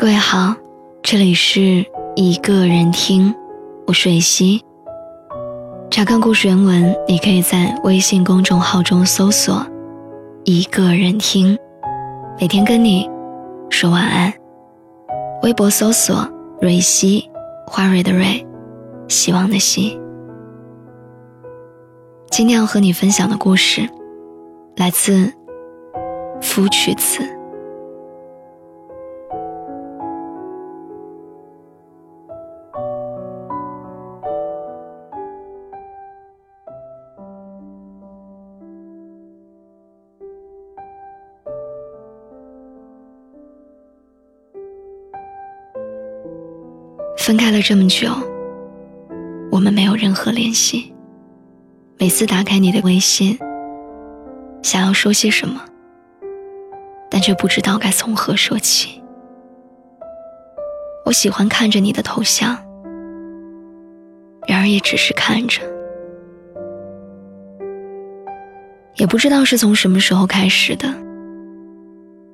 各位好，这里是一个人听，我是蕊希。查看故事原文，你可以在微信公众号中搜索“一个人听”，每天跟你说晚安。微博搜索“蕊希”，花蕊的蕊，希望的希。今天要和你分享的故事，来自夫曲子。分开了这么久，我们没有任何联系。每次打开你的微信，想要说些什么，但却不知道该从何说起。我喜欢看着你的头像，然而也只是看着。也不知道是从什么时候开始的，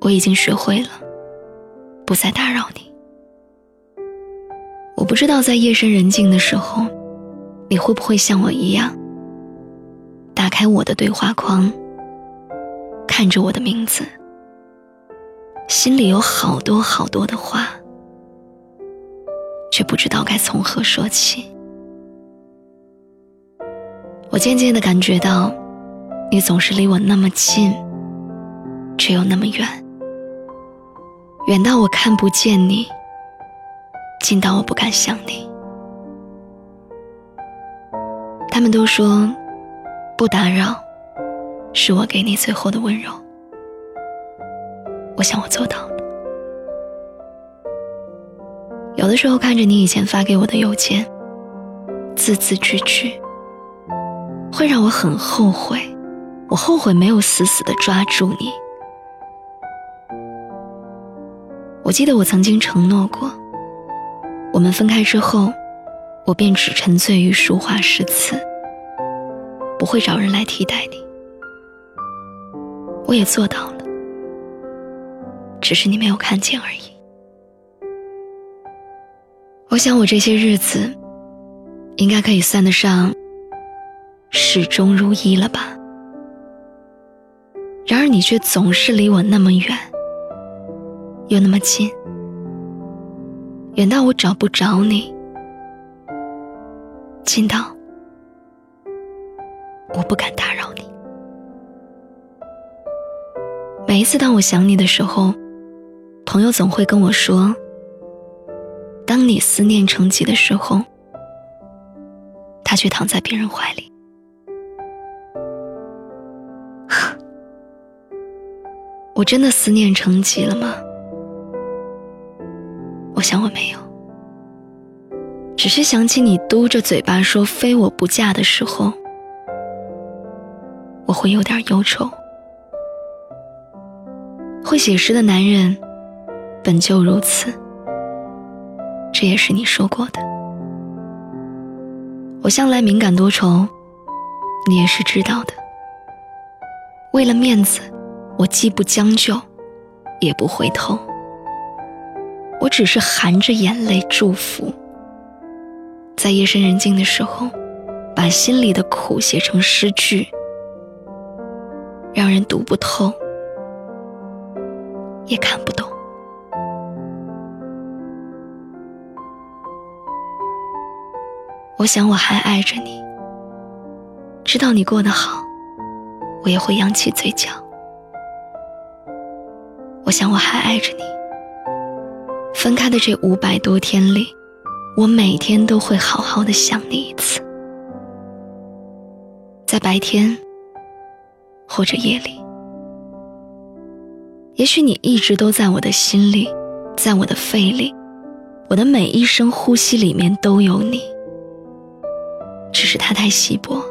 我已经学会了不再打扰你。我不知道在夜深人静的时候，你会不会像我一样，打开我的对话框，看着我的名字，心里有好多好多的话，却不知道该从何说起。我渐渐的感觉到，你总是离我那么近，却又那么远，远到我看不见你。近到我不敢想你。他们都说，不打扰，是我给你最后的温柔。我想我做到了。有的时候看着你以前发给我的邮件，字字句句，会让我很后悔。我后悔没有死死的抓住你。我记得我曾经承诺过。我们分开之后，我便只沉醉于书画诗词，不会找人来替代你。我也做到了，只是你没有看见而已。我想我这些日子，应该可以算得上始终如一了吧。然而你却总是离我那么远，又那么近。远到我找不着你，近到我不敢打扰你。每一次当我想你的时候，朋友总会跟我说：“当你思念成疾的时候，他却躺在别人怀里。”我真的思念成疾了吗？我想我没有，只是想起你嘟着嘴巴说“非我不嫁”的时候，我会有点忧愁。会写诗的男人本就如此，这也是你说过的。我向来敏感多愁，你也是知道的。为了面子，我既不将就，也不回头。我只是含着眼泪祝福，在夜深人静的时候，把心里的苦写成诗句，让人读不透，也看不懂。我想我还爱着你，知道你过得好，我也会扬起嘴角。我想我还爱着你。分开的这五百多天里，我每天都会好好的想你一次，在白天或者夜里。也许你一直都在我的心里，在我的肺里，我的每一声呼吸里面都有你，只是它太稀薄，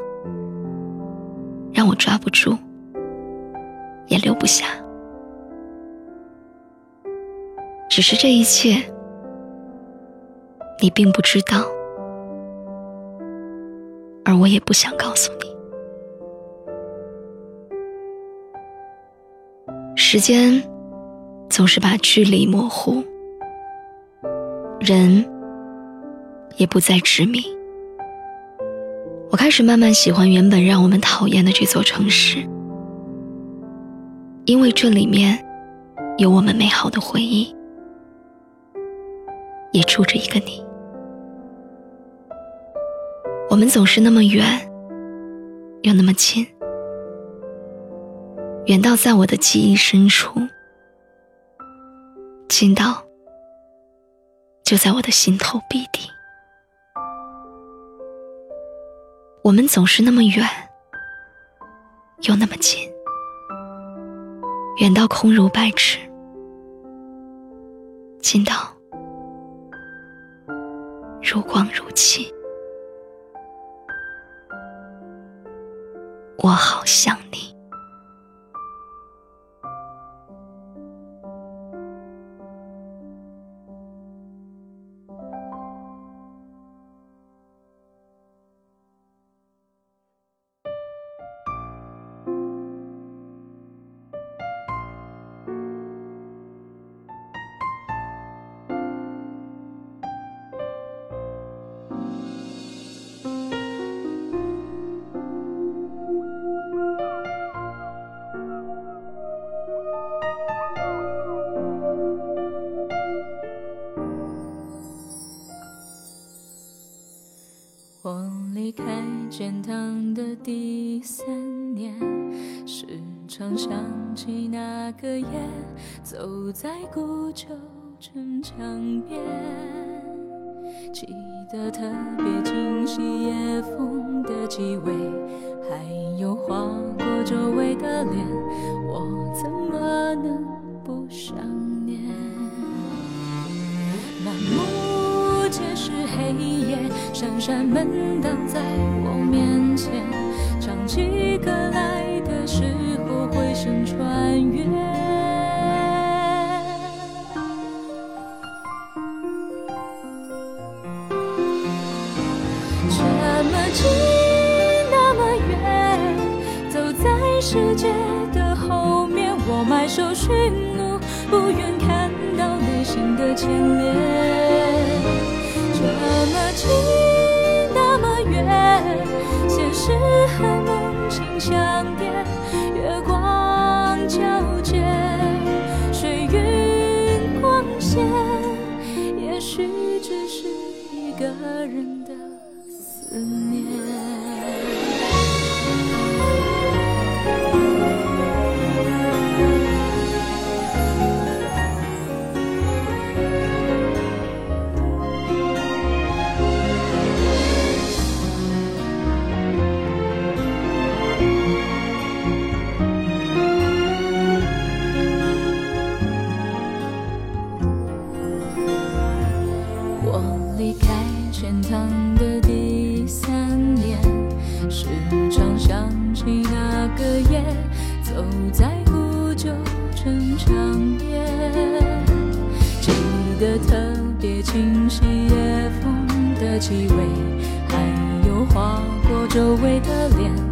让我抓不住，也留不下。只是这一切，你并不知道，而我也不想告诉你。时间总是把距离模糊，人也不再执迷。我开始慢慢喜欢原本让我们讨厌的这座城市，因为这里面有我们美好的回忆，也住着一个你。我们总是那么远，又那么近，远到在我的记忆深处，近到就在我的心头必定。我们总是那么远，又那么近，远到空如白纸，近到如光如漆。第三年，时常想起那个夜，走在古旧城墙边，记得特别清晰夜风的气味，还有划过周围的脸，我怎么能不想念？满目皆是黑夜。闪闪门挡在我面前，可来的时候，回声穿越。这么近，那么远，走在世界的后面，我埋首寻路，不愿看到内心的牵连。这么近那么远。现实很思时常想起那个夜走在古旧城墙边记得特别清晰夜风的气味还有划过周围的脸。